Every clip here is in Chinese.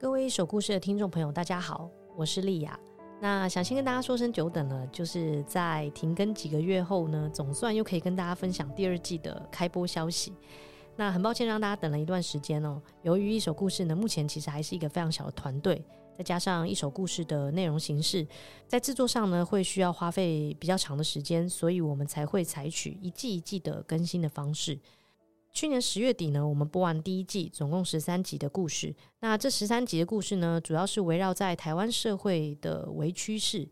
各位一手故事的听众朋友，大家好，我是丽雅。那想先跟大家说声久等了，就是在停更几个月后呢，总算又可以跟大家分享第二季的开播消息。那很抱歉让大家等了一段时间哦。由于一手故事呢，目前其实还是一个非常小的团队，再加上一手故事的内容形式，在制作上呢会需要花费比较长的时间，所以我们才会采取一季一季的更新的方式。去年十月底呢，我们播完第一季，总共十三集的故事。那这十三集的故事呢，主要是围绕在台湾社会的微趋势。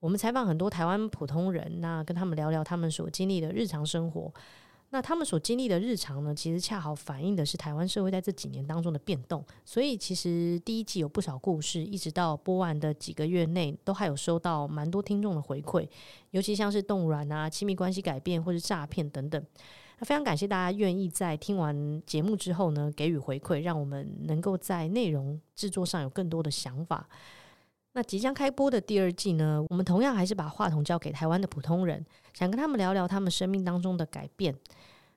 我们采访很多台湾普通人，那跟他们聊聊他们所经历的日常生活。那他们所经历的日常呢，其实恰好反映的是台湾社会在这几年当中的变动。所以，其实第一季有不少故事，一直到播完的几个月内，都还有收到蛮多听众的回馈，尤其像是冻卵啊、亲密关系改变或是诈骗等等。那非常感谢大家愿意在听完节目之后呢，给予回馈，让我们能够在内容制作上有更多的想法。那即将开播的第二季呢，我们同样还是把话筒交给台湾的普通人，想跟他们聊聊他们生命当中的改变。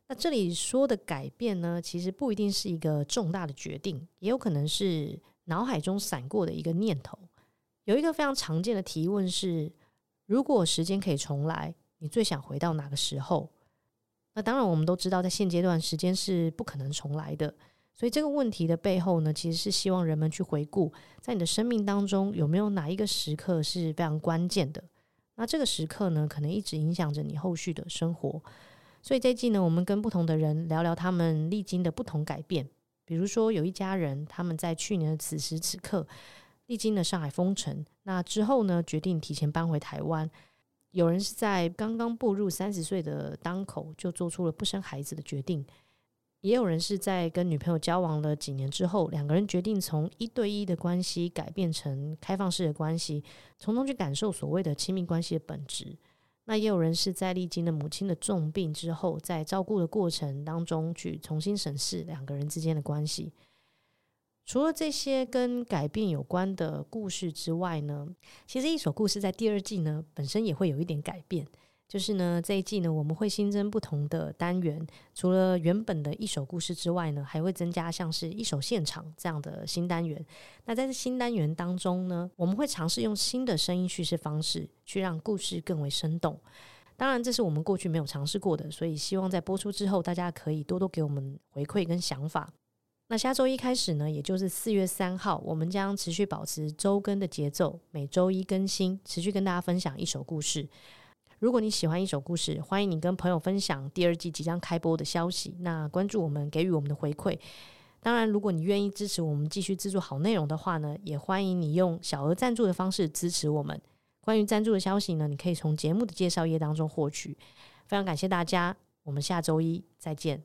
那这里说的改变呢，其实不一定是一个重大的决定，也有可能是脑海中闪过的一个念头。有一个非常常见的提问是：如果时间可以重来，你最想回到哪个时候？那当然，我们都知道，在现阶段，时间是不可能重来的。所以这个问题的背后呢，其实是希望人们去回顾，在你的生命当中有没有哪一个时刻是非常关键的。那这个时刻呢，可能一直影响着你后续的生活。所以这一季呢，我们跟不同的人聊聊他们历经的不同改变。比如说，有一家人，他们在去年的此时此刻历经了上海封城，那之后呢，决定提前搬回台湾。有人是在刚刚步入三十岁的当口就做出了不生孩子的决定，也有人是在跟女朋友交往了几年之后，两个人决定从一对一的关系改变成开放式的关系，从中去感受所谓的亲密关系的本质。那也有人是在历经了母亲的重病之后，在照顾的过程当中去重新审视两个人之间的关系。除了这些跟改变有关的故事之外呢，其实一首故事在第二季呢本身也会有一点改变，就是呢这一季呢我们会新增不同的单元，除了原本的一首故事之外呢，还会增加像是一首现场这样的新单元。那在这新单元当中呢，我们会尝试用新的声音叙事方式，去让故事更为生动。当然，这是我们过去没有尝试过的，所以希望在播出之后，大家可以多多给我们回馈跟想法。那下周一开始呢，也就是四月三号，我们将持续保持周更的节奏，每周一更新，持续跟大家分享一首故事。如果你喜欢一首故事，欢迎你跟朋友分享第二季即将开播的消息。那关注我们，给予我们的回馈。当然，如果你愿意支持我们继续制作好内容的话呢，也欢迎你用小额赞助的方式支持我们。关于赞助的消息呢，你可以从节目的介绍页当中获取。非常感谢大家，我们下周一再见。